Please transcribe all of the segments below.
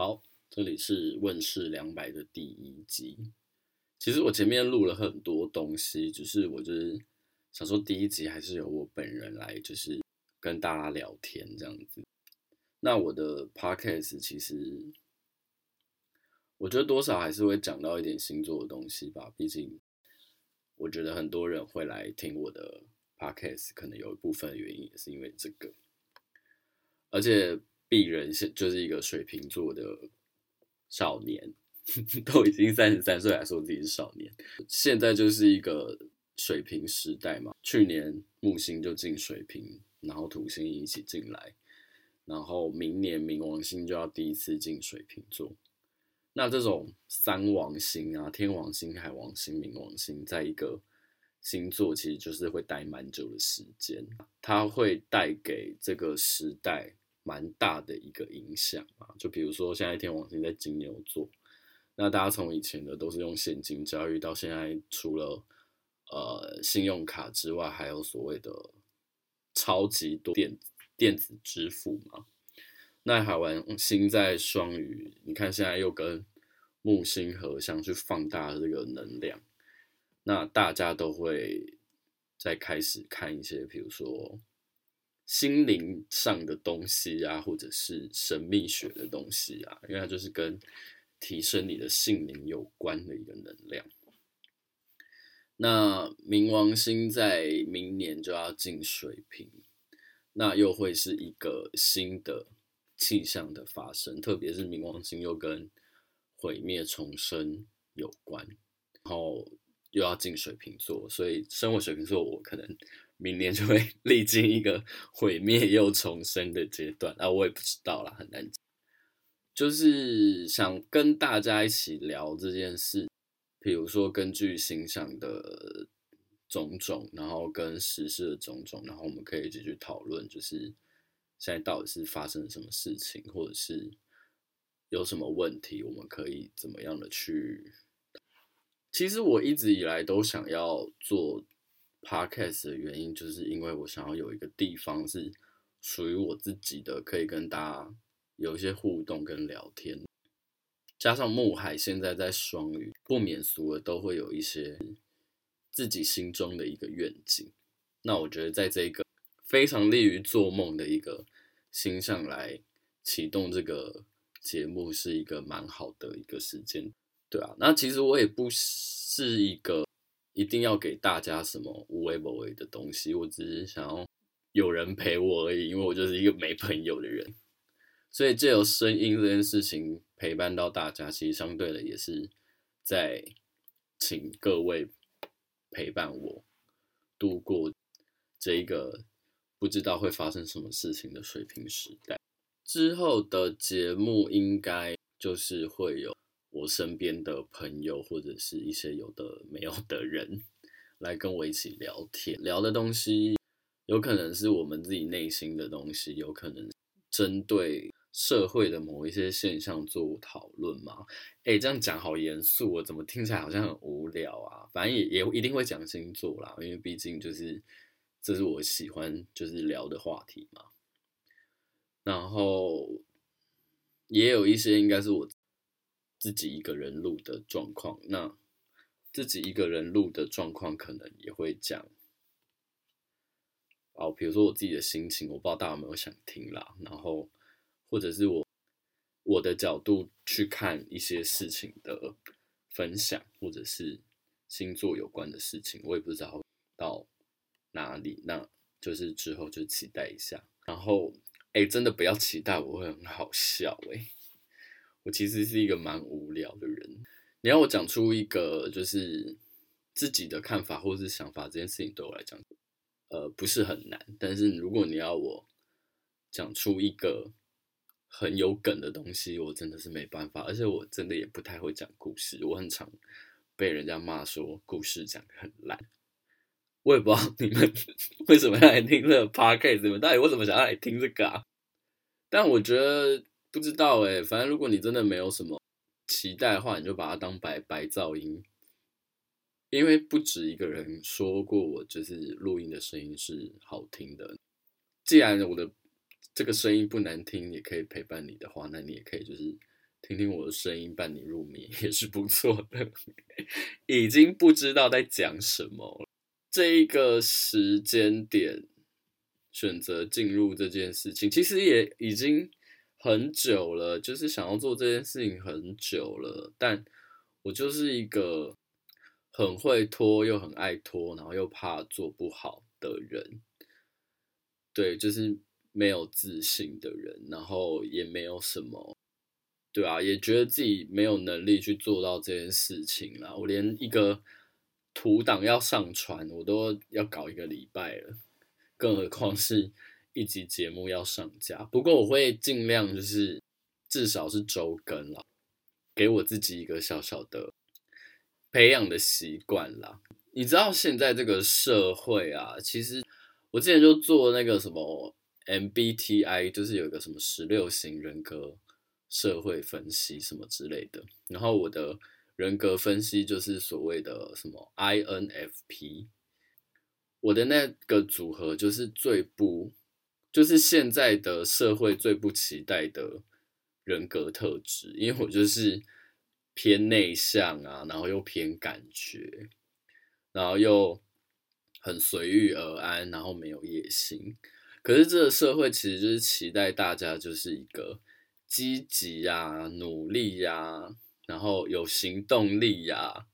好，这里是问世两百的第一集。其实我前面录了很多东西，只是我就是想说第一集还是由我本人来，就是跟大家聊天这样子。那我的 podcast 其实我觉得多少还是会讲到一点星座的东西吧，毕竟我觉得很多人会来听我的 podcast，可能有一部分原因也是因为这个，而且。鄙人是就是一个水瓶座的少年，都已经三十三岁，还说自己是少年。现在就是一个水瓶时代嘛，去年木星就进水瓶，然后土星一起进来，然后明年冥王星就要第一次进水瓶座。那这种三王星啊，天王星、海王星、冥王星，在一个星座其实就是会待蛮久的时间，它会带给这个时代。蛮大的一个影响啊，就比如说现在天王星在金牛座，那大家从以前的都是用现金交易，到现在除了呃信用卡之外，还有所谓的超级多电子电子支付嘛。那海王星在双鱼，你看现在又跟木星合相去放大这个能量，那大家都会再开始看一些，比如说。心灵上的东西啊，或者是神秘学的东西啊，因为它就是跟提升你的性灵有关的一个能量。那冥王星在明年就要进水瓶，那又会是一个新的气象的发生，特别是冥王星又跟毁灭重生有关，然后又要进水瓶座，所以身为水瓶座，我可能。明年就会 历经一个毁灭又重生的阶段啊，我也不知道啦，很难。就是想跟大家一起聊这件事，比如说根据形象的种种，然后跟时事的种种，然后我们可以一起去讨论，就是现在到底是发生了什么事情，或者是有什么问题，我们可以怎么样的去。其实我一直以来都想要做。Podcast 的原因就是因为我想要有一个地方是属于我自己的，可以跟大家有一些互动跟聊天。加上木海现在在双鱼，不免俗的都会有一些自己心中的一个愿景。那我觉得在这个非常利于做梦的一个星象来启动这个节目，是一个蛮好的一个时间。对啊，那其实我也不是一个。一定要给大家什么无微不微的东西，我只是想要有人陪我而已，因为我就是一个没朋友的人，所以借由声音这件事情陪伴到大家，其实相对的也是在请各位陪伴我度过这一个不知道会发生什么事情的水平时代。之后的节目应该就是会有。我身边的朋友或者是一些有的没有的人来跟我一起聊天，聊的东西有可能是我们自己内心的东西，有可能针对社会的某一些现象做讨论嘛。哎，这样讲好严肃，我怎么听起来好像很无聊啊？反正也也一定会讲星座啦，因为毕竟就是这是我喜欢就是聊的话题嘛。然后也有一些应该是我。自己一个人录的状况，那自己一个人录的状况可能也会讲，哦，比如说我自己的心情，我不知道大家有没有想听啦，然后或者是我我的角度去看一些事情的分享，或者是星座有关的事情，我也不知道到哪里，那就是之后就期待一下，然后哎，真的不要期待，我会很好笑哎。我其实是一个蛮无聊的人，你要我讲出一个就是自己的看法或者是想法，这件事情对我来讲，呃，不是很难。但是如果你要我讲出一个很有梗的东西，我真的是没办法。而且我真的也不太会讲故事，我很常被人家骂说故事讲得很烂。我也不知道你们 为什么要来听这个 podcast，你们到底为什么想要来听这个啊？但我觉得。不知道哎，反正如果你真的没有什么期待的话，你就把它当白白噪音。因为不止一个人说过我就是录音的声音是好听的。既然我的这个声音不难听，也可以陪伴你的话，那你也可以就是听听我的声音伴你入眠 也是不错的。已经不知道在讲什么了，这一个时间点选择进入这件事情，其实也已经很久了，就是想要做这件事情很久了，但我就是一个很会拖又很爱拖，然后又怕做不好的人。对，就是没有自信的人，然后也没有什么。对啊，也觉得自己没有能力去做到这件事情啦。我连一个图档要上传，我都要搞一个礼拜了，更何况是一集节目要上架。不过我会尽量，就是至少是周更啦，给我自己一个小小的培养的习惯啦。你知道现在这个社会啊，其实我之前就做那个什么 MBTI，就是有一个什么十六型人格。社会分析什么之类的，然后我的人格分析就是所谓的什么 INFP，我的那个组合就是最不，就是现在的社会最不期待的人格特质，因为我就是偏内向啊，然后又偏感觉，然后又很随遇而安，然后没有野心，可是这个社会其实就是期待大家就是一个。积极呀，努力呀，然后有行动力呀，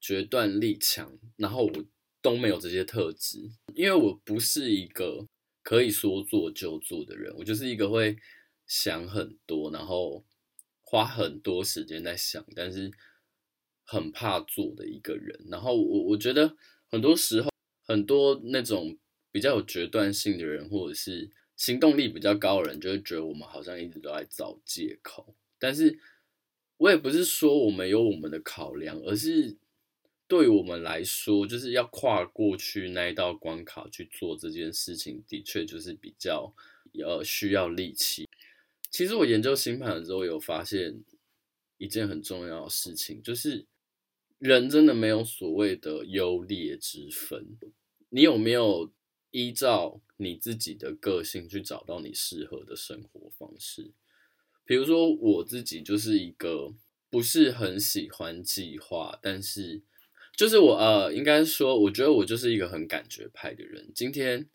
决断力强，然后我都没有这些特质，因为我不是一个可以说做就做的人，我就是一个会想很多，然后花很多时间在想，但是很怕做的一个人。然后我我觉得很多时候，很多那种比较有决断性的人，或者是。行动力比较高的人就会觉得我们好像一直都在找借口，但是我也不是说我们有我们的考量，而是对我们来说，就是要跨过去那一道关卡去做这件事情，的确就是比较呃需要力气。其实我研究星盘的时候有发现一件很重要的事情，就是人真的没有所谓的优劣之分，你有没有？依照你自己的个性去找到你适合的生活方式。比如说，我自己就是一个不是很喜欢计划，但是就是我呃，应该说，我觉得我就是一个很感觉派的人。今天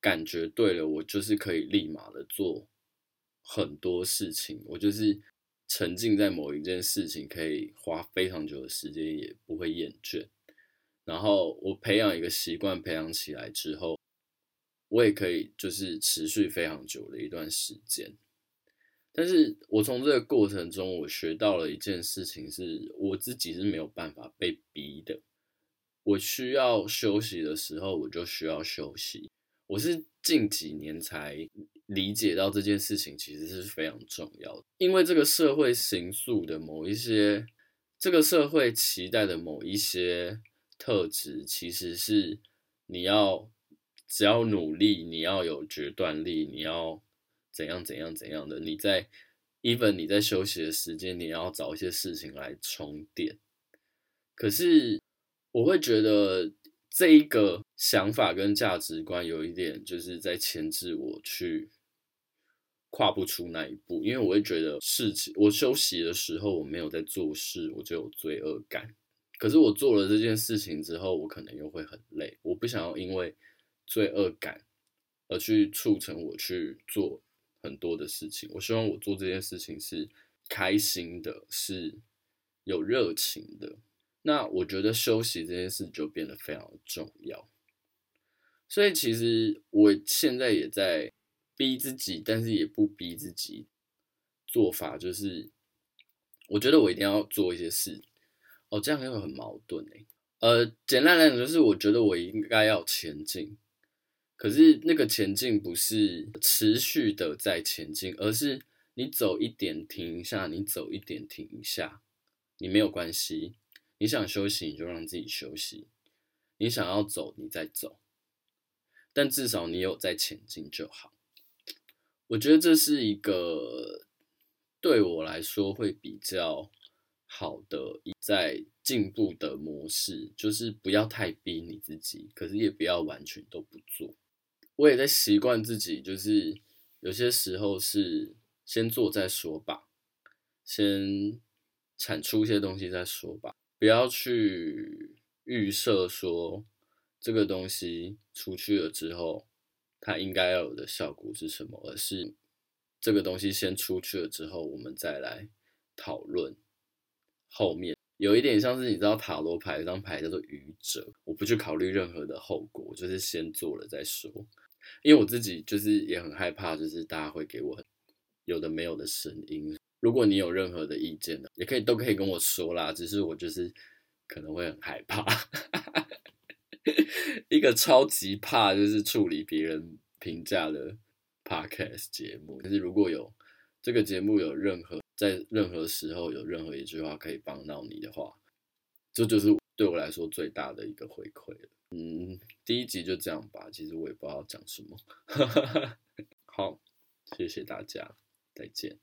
感觉对了，我就是可以立马的做很多事情。我就是沉浸在某一件事情，可以花非常久的时间，也不会厌倦。然后我培养一个习惯，培养起来之后，我也可以就是持续非常久的一段时间。但是我从这个过程中，我学到了一件事情，是我自己是没有办法被逼的。我需要休息的时候，我就需要休息。我是近几年才理解到这件事情其实是非常重要的，因为这个社会形塑的某一些，这个社会期待的某一些。特质其实是你要只要努力，你要有决断力，你要怎样怎样怎样的。你在 even 你在休息的时间，你要找一些事情来充电。可是我会觉得这一个想法跟价值观有一点就是在牵制我去跨不出那一步，因为我会觉得事情我休息的时候我没有在做事，我就有罪恶感。可是我做了这件事情之后，我可能又会很累。我不想要因为罪恶感而去促成我去做很多的事情。我希望我做这件事情是开心的，是有热情的。那我觉得休息这件事就变得非常重要。所以其实我现在也在逼自己，但是也不逼自己。做法就是，我觉得我一定要做一些事。哦，这样又很矛盾诶。呃，简单来讲就是，我觉得我应该要前进，可是那个前进不是持续的在前进，而是你走一点停一下，你走一点停一下，你没有关系。你想休息你就让自己休息，你想要走你再走，但至少你有在前进就好。我觉得这是一个对我来说会比较。好的，在进步的模式，就是不要太逼你自己，可是也不要完全都不做。我也在习惯自己，就是有些时候是先做再说吧，先产出一些东西再说吧，不要去预设说这个东西出去了之后，它应该要有的效果是什么，而是这个东西先出去了之后，我们再来讨论后面。有一点像是你知道塔罗牌有张牌叫做愚者，我不去考虑任何的后果，就是先做了再说。因为我自己就是也很害怕，就是大家会给我有的没有的声音。如果你有任何的意见呢，也可以都可以跟我说啦。只是我就是可能会很害怕，一个超级怕就是处理别人评价的 podcast 节目。但是如果有这个节目有任何在任何时候有任何一句话可以帮到你的话，这就是对我来说最大的一个回馈了。嗯，第一集就这样吧。其实我也不知道讲什么。好，谢谢大家，再见。